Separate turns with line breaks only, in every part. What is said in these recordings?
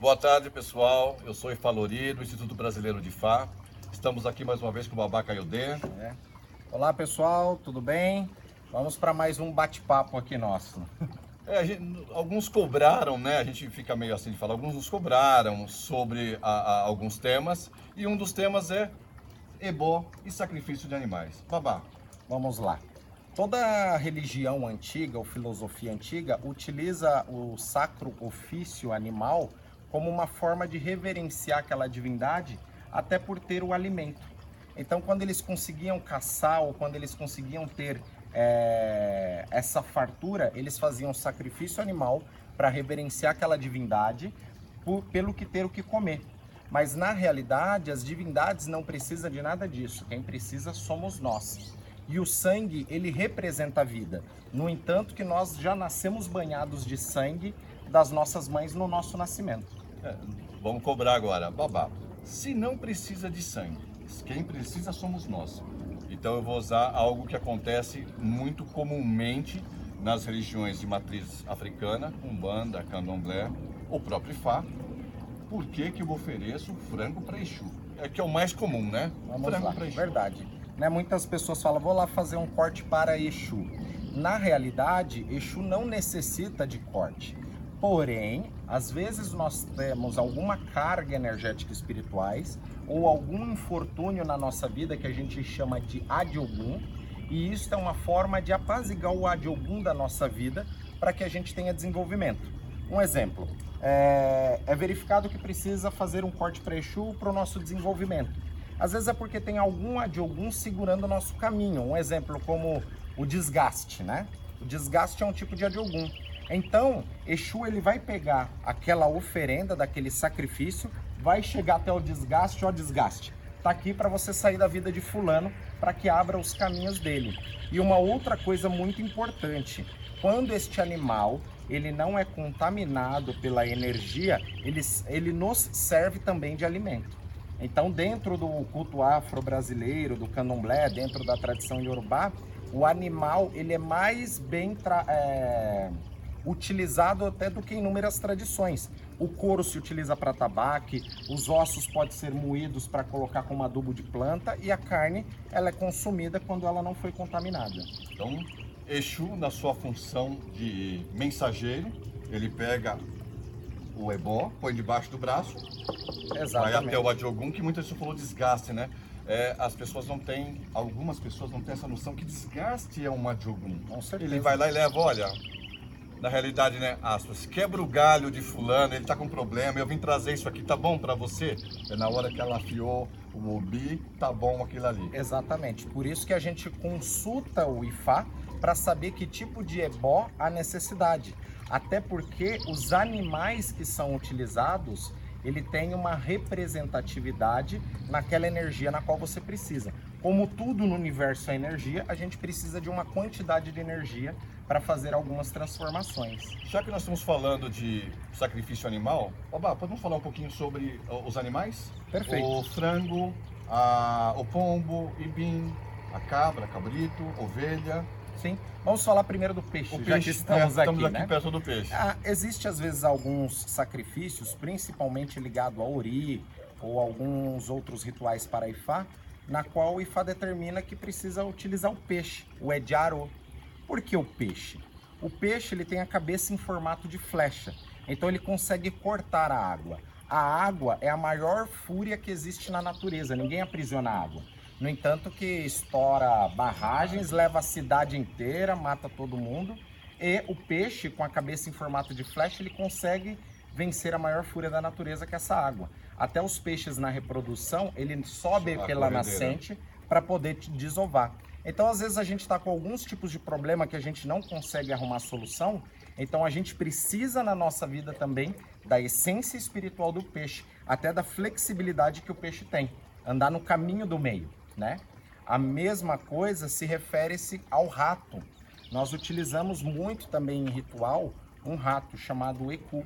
Boa tarde, pessoal. Eu sou Ifalori, do Instituto Brasileiro de Fá. Estamos aqui mais uma vez com o Babá Caiodê.
É. Olá, pessoal, tudo bem? Vamos para mais um bate-papo aqui nosso.
É, gente, alguns cobraram, né? A gente fica meio assim de falar. Alguns nos cobraram sobre a, a, alguns temas e um dos temas é ebó e sacrifício de animais. Babá.
Vamos lá. Toda religião antiga ou filosofia antiga utiliza o sacro ofício animal como uma forma de reverenciar aquela divindade, até por ter o alimento. Então, quando eles conseguiam caçar ou quando eles conseguiam ter é, essa fartura, eles faziam sacrifício animal para reverenciar aquela divindade por, pelo que ter o que comer. Mas na realidade, as divindades não precisam de nada disso. Quem precisa somos nós. E o sangue, ele representa a vida. No entanto, que nós já nascemos banhados de sangue das nossas mães no nosso nascimento.
Vamos cobrar agora. Babá, se não precisa de sangue, quem precisa somos nós. Então eu vou usar algo que acontece muito comumente nas religiões de matriz africana, Umbanda, Candomblé, o próprio Ifá. Por que, que eu ofereço frango para Exu? É que é o mais comum, né?
Vamos frango para Exu. Verdade. Né, muitas pessoas falam, vou lá fazer um corte para Exu. Na realidade, Exu não necessita de corte. Porém, às vezes nós temos alguma carga energética espirituais ou algum infortúnio na nossa vida que a gente chama de adiogum, e isso é uma forma de apaziguar o adiogum da nossa vida para que a gente tenha desenvolvimento. Um exemplo, é, é verificado que precisa fazer um corte pré-exu para o nosso desenvolvimento. Às vezes é porque tem algum adiogum segurando o nosso caminho. Um exemplo como o desgaste, né? O desgaste é um tipo de adiogum. Então, Exu ele vai pegar aquela oferenda daquele sacrifício, vai chegar até o desgaste, ó desgaste. Tá aqui para você sair da vida de fulano, para que abra os caminhos dele. E uma outra coisa muito importante, quando este animal ele não é contaminado pela energia, ele, ele nos serve também de alimento. Então, dentro do culto afro-brasileiro, do candomblé, dentro da tradição iorubá, o animal ele é mais bem é, utilizado até do que inúmeras tradições. O couro se utiliza para tabaque, os ossos podem ser moídos para colocar como adubo de planta e a carne ela é consumida quando ela não foi contaminada.
Então, Exu, na sua função de mensageiro, ele pega o ebó, põe debaixo do braço, Exatamente. vai até o adjogum, que muitas vezes falou desgaste, né? É, as pessoas não têm, algumas pessoas não têm essa noção que desgaste é uma adjogum. Ele vai lá e leva, olha, na realidade, né, aspas, quebra o galho de fulano, ele tá com problema, eu vim trazer isso aqui, tá bom para você? É na hora que ela afiou o obi, tá bom aquilo ali.
Exatamente, por isso que a gente consulta o IFA para saber que tipo de ebó há necessidade. Até porque os animais que são utilizados, ele tem uma representatividade naquela energia na qual você precisa. Como tudo no universo é energia, a gente precisa de uma quantidade de energia para fazer algumas transformações.
Já que nós estamos falando de sacrifício animal, Oba, podemos falar um pouquinho sobre os animais?
Perfeito.
O frango, a, o pombo, ibim, a cabra, cabrito, ovelha.
Sim. Vamos falar primeiro do peixe,
o já peixe, que estamos, é, aqui, estamos aqui
né?
perto do peixe.
Ah, existe às vezes alguns sacrifícios, principalmente ligado ao ori ou alguns outros rituais para Ifá, na qual o Ifá determina que precisa utilizar o peixe, o Ediaro, por que o peixe? O peixe ele tem a cabeça em formato de flecha, então ele consegue cortar a água. A água é a maior fúria que existe na natureza, ninguém aprisiona a água. No entanto que estoura barragens, leva a cidade inteira, mata todo mundo. E o peixe, com a cabeça em formato de flecha, ele consegue vencer a maior fúria da natureza, que é essa água. Até os peixes na reprodução, ele sobe pela nascente para poder desovar. Então, às vezes, a gente está com alguns tipos de problema que a gente não consegue arrumar solução. Então, a gente precisa na nossa vida também da essência espiritual do peixe, até da flexibilidade que o peixe tem, andar no caminho do meio, né? A mesma coisa se refere-se ao rato. Nós utilizamos muito também em ritual um rato chamado Eku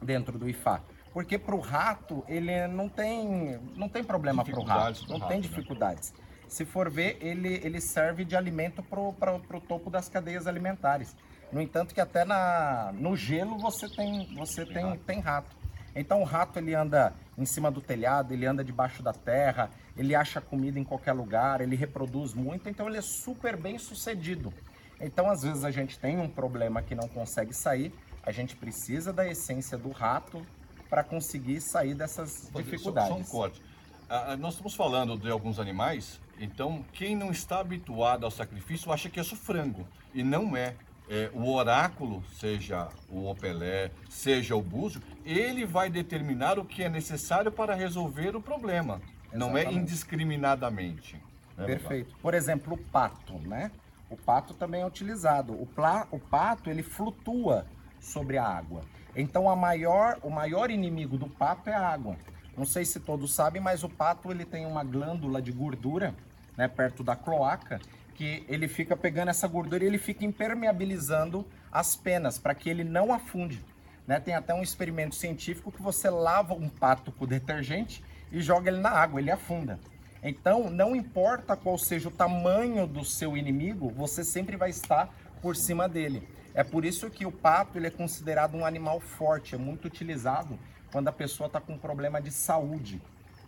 dentro do Ifá. Porque para o rato, ele não tem, não tem problema para o rato, não rato, tem né? dificuldades. Né? Se for ver, ele, ele serve de alimento para o topo das cadeias alimentares. No entanto, que até na, no gelo você tem, você tem, tem rato. Então o rato ele anda em cima do telhado, ele anda debaixo da terra, ele acha comida em qualquer lugar, ele reproduz muito, então ele é super bem sucedido. Então às vezes a gente tem um problema que não consegue sair, a gente precisa da essência do rato para conseguir sair dessas dificuldades. Só,
só um corte. Ah, nós estamos falando de alguns animais, então quem não está habituado ao sacrifício acha que é só frango e não é é, o oráculo, seja o opelé, seja o búzio, ele vai determinar o que é necessário para resolver o problema. Exatamente. Não é indiscriminadamente.
Né, Perfeito. Por exemplo, o pato, né? O pato também é utilizado. O, pla, o pato, ele flutua sobre a água. Então, a maior, o maior inimigo do pato é a água. Não sei se todos sabem, mas o pato ele tem uma glândula de gordura né, perto da cloaca que ele fica pegando essa gordura e ele fica impermeabilizando as penas para que ele não afunde. Né? Tem até um experimento científico que você lava um pato com detergente e joga ele na água, ele afunda. Então, não importa qual seja o tamanho do seu inimigo, você sempre vai estar por cima dele. É por isso que o pato ele é considerado um animal forte, é muito utilizado quando a pessoa está com problema de saúde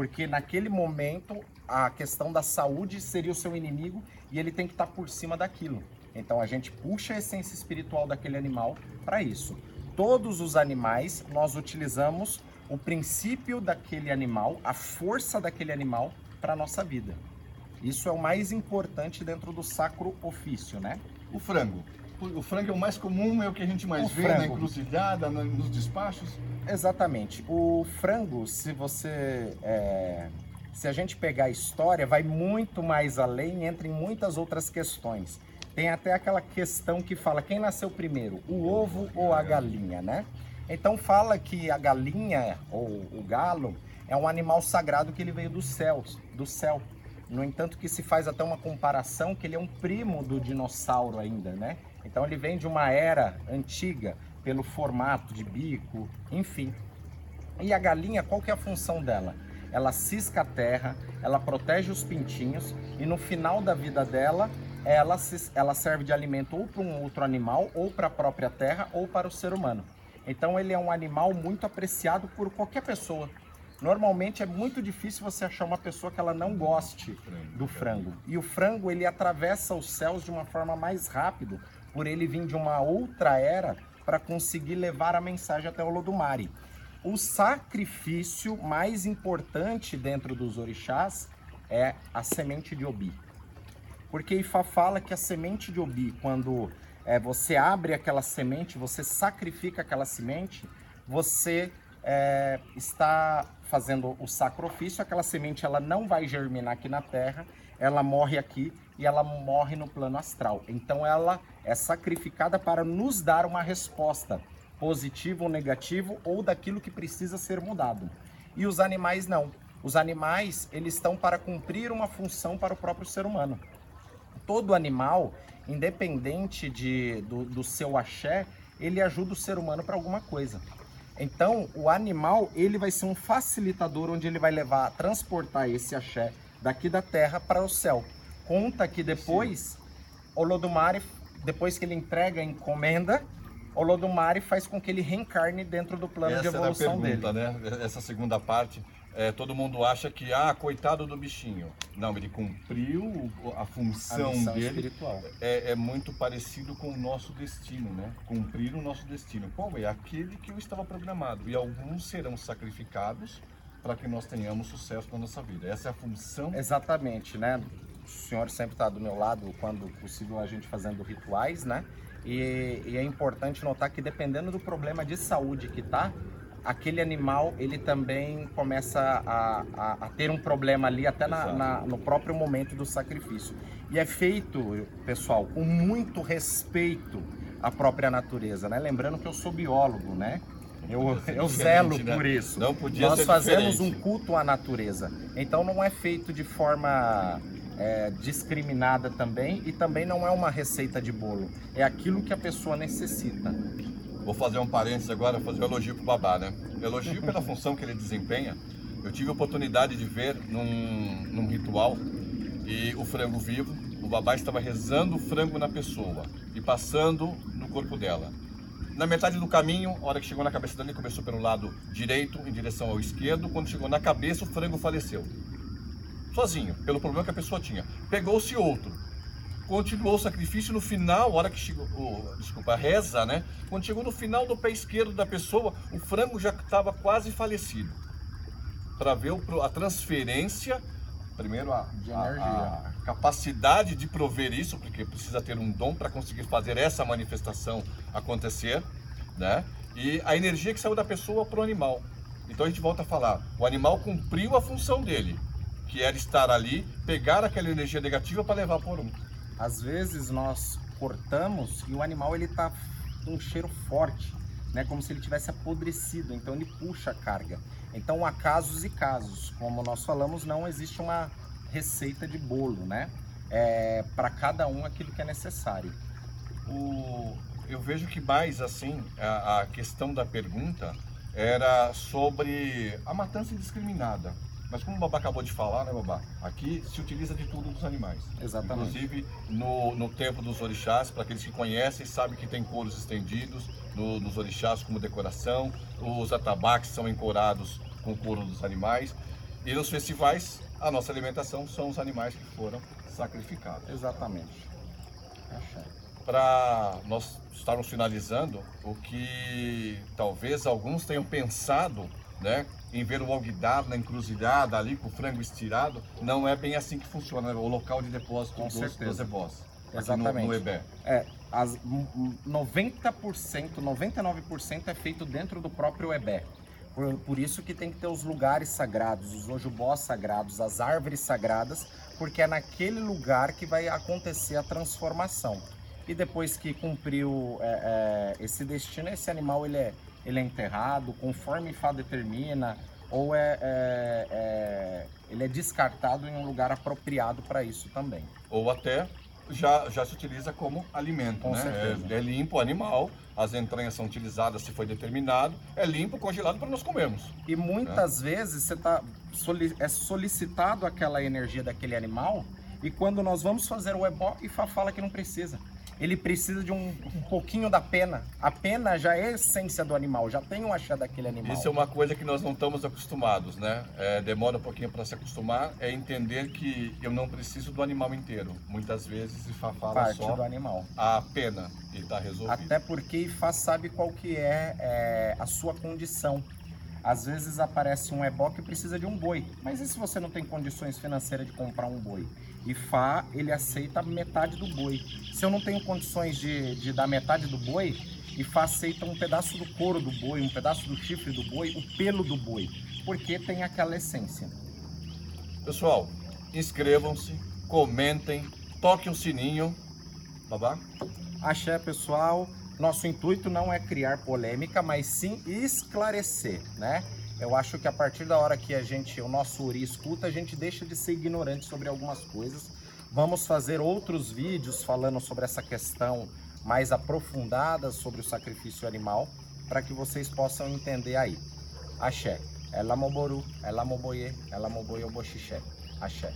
porque naquele momento a questão da saúde seria o seu inimigo e ele tem que estar por cima daquilo. Então a gente puxa a essência espiritual daquele animal para isso. Todos os animais nós utilizamos o princípio daquele animal, a força daquele animal para nossa vida. Isso é o mais importante dentro do sacro ofício, né?
O frango o frango é o mais comum, é o que a gente mais o vê frango. na encruzilhada, nos despachos.
Exatamente. O frango, se você. É, se a gente pegar a história, vai muito mais além, entra em muitas outras questões. Tem até aquela questão que fala quem nasceu primeiro, o ovo ou a galinha, né? Então fala que a galinha ou o galo é um animal sagrado que ele veio dos céus, do céu. No entanto, que se faz até uma comparação que ele é um primo do dinossauro ainda, né? Então ele vem de uma era antiga, pelo formato de bico, enfim. E a galinha, qual que é a função dela? Ela cisca a terra, ela protege os pintinhos e no final da vida dela, ela, se, ela serve de alimento ou para um outro animal, ou para a própria terra, ou para o ser humano. Então ele é um animal muito apreciado por qualquer pessoa. Normalmente é muito difícil você achar uma pessoa que ela não goste do frango. E o frango ele atravessa os céus de uma forma mais rápida, por ele vir de uma outra era para conseguir levar a mensagem até o Lodumare. O sacrifício mais importante dentro dos orixás é a semente de Obi. Porque Ifá fala que a semente de Obi, quando é, você abre aquela semente, você sacrifica aquela semente, você é, está fazendo o sacrifício, aquela semente ela não vai germinar aqui na terra, ela morre aqui e ela morre no plano astral. Então ela é sacrificada para nos dar uma resposta positiva ou negativa ou daquilo que precisa ser mudado. E os animais não. Os animais, eles estão para cumprir uma função para o próprio ser humano. Todo animal, independente de, do, do seu axé, ele ajuda o ser humano para alguma coisa. Então, o animal, ele vai ser um facilitador onde ele vai levar, transportar esse axé daqui da terra para o céu. Conta que depois, o Lodumare, depois que ele entrega a encomenda, o Lodumare faz com que ele reencarne dentro do plano
Essa
de evolução
pergunta, dele. Né? Essa segunda parte, é, todo mundo acha que, ah, coitado do bichinho. Não, ele cumpriu a função a dele. Espiritual. É, é muito parecido com o nosso destino, né? Cumprir o nosso destino. Qual é? Aquele que eu estava programado. E alguns serão sacrificados para que nós tenhamos sucesso na nossa vida. Essa é a função.
Exatamente, né? O senhor sempre está do meu lado quando possível a gente fazendo rituais, né? E, e, é importante notar que dependendo do problema de saúde que tá, aquele animal ele também começa a, a, a ter um problema ali até na, na, no próprio momento do sacrifício. E é feito, pessoal, com muito respeito à própria natureza, né? Lembrando que eu sou biólogo, né? Eu, eu zelo né? por isso.
Não podia
Nós fazemos
diferente.
um culto à natureza. Então não é feito de forma é, discriminada também e também não é uma receita de bolo. É aquilo que a pessoa necessita.
Vou fazer um parênteses agora, fazer um elogio pro babá, né? Elogio pela função que ele desempenha. Eu tive a oportunidade de ver num, num ritual e o frango vivo, o babá estava rezando o frango na pessoa e passando no corpo dela. Na metade do caminho, a hora que chegou na cabeça dele, começou pelo lado direito em direção ao esquerdo. Quando chegou na cabeça, o frango faleceu. Sozinho, pelo problema que a pessoa tinha. Pegou-se outro. Continuou o sacrifício no final, a hora que chegou, oh, desculpa, a reza, né? Quando chegou no final do pé esquerdo da pessoa, o frango já estava quase falecido. Para ver a transferência, primeiro a,
de energia. A,
a capacidade de prover isso, porque precisa ter um dom para conseguir fazer essa manifestação acontecer, né? E a energia que saiu da pessoa para o animal. Então a gente volta a falar, o animal cumpriu a função dele, que era estar ali, pegar aquela energia negativa para levar por um.
Às vezes nós cortamos e o animal ele tá com um cheiro forte, né? Como se ele tivesse apodrecido, então ele puxa a carga. Então há casos e casos, como nós falamos, não existe uma receita de bolo, né? É, para cada um aquilo que é necessário.
O, eu vejo que mais assim a, a questão da pergunta era sobre a matança indiscriminada. Mas como o Babá acabou de falar, né, Babá? Aqui se utiliza de tudo dos animais.
Exatamente.
Inclusive no, no tempo dos orixás, para aqueles que conhecem, sabem que tem couros estendidos no, nos orixás como decoração. Os atabaques são encorados com couro dos animais. E nos festivais, a nossa alimentação são os animais que foram sacrificados.
Exatamente.
Para nós estarmos finalizando, o que talvez alguns tenham pensado né, em ver o alguidar na encruzilhada ali com o frango estirado, não é bem assim que funciona né, o local de depósito
com
dos,
certeza.
dos ebós.
Exatamente.
No, no EBE.
É, as 90%, 99% é feito dentro do próprio EBE. Por, por, isso que tem que ter os lugares sagrados, os ojubós sagrados, as árvores sagradas, porque é naquele lugar que vai acontecer a transformação. E depois que cumpriu é, é, esse destino, esse animal ele é, ele é enterrado conforme Fá determina, ou é, é, é, ele é descartado em um lugar apropriado para isso também.
Ou até já, já se utiliza como alimento,
Com
né? É, é, limpo o animal, as entranhas são utilizadas se foi determinado, é limpo, congelado para nós comermos.
E muitas né? vezes você tá, é solicitado aquela energia daquele animal e quando nós vamos fazer o ebó, IFA fala que não precisa ele precisa de um, um, pouquinho da pena. A pena já é a essência do animal, já tem um achar daquele animal.
Isso é uma coisa que nós não estamos acostumados, né? É, demora um pouquinho para se acostumar, é entender que eu não preciso do animal inteiro. Muitas vezes Ifá fala
Parte
só
do animal.
a pena e está resolvido.
Até porque Ifá sabe qual que é, é a sua condição. Às vezes aparece um ebó que precisa de um boi, mas e se você não tem condições financeiras de comprar um boi? E Fá, ele aceita metade do boi. Se eu não tenho condições de, de dar metade do boi, e Fá aceita um pedaço do couro do boi, um pedaço do chifre do boi, o pelo do boi, porque tem aquela essência.
Pessoal, inscrevam-se, comentem, toquem o sininho. Babá?
Axé, pessoal. Nosso intuito não é criar polêmica, mas sim esclarecer, né? Eu acho que a partir da hora que a gente, o nosso Uri escuta, a gente deixa de ser ignorante sobre algumas coisas. Vamos fazer outros vídeos falando sobre essa questão mais aprofundada sobre o sacrifício animal, para que vocês possam entender aí. Axé. Ela moboru, ela moboye, ela moboye oboxixé. Axé.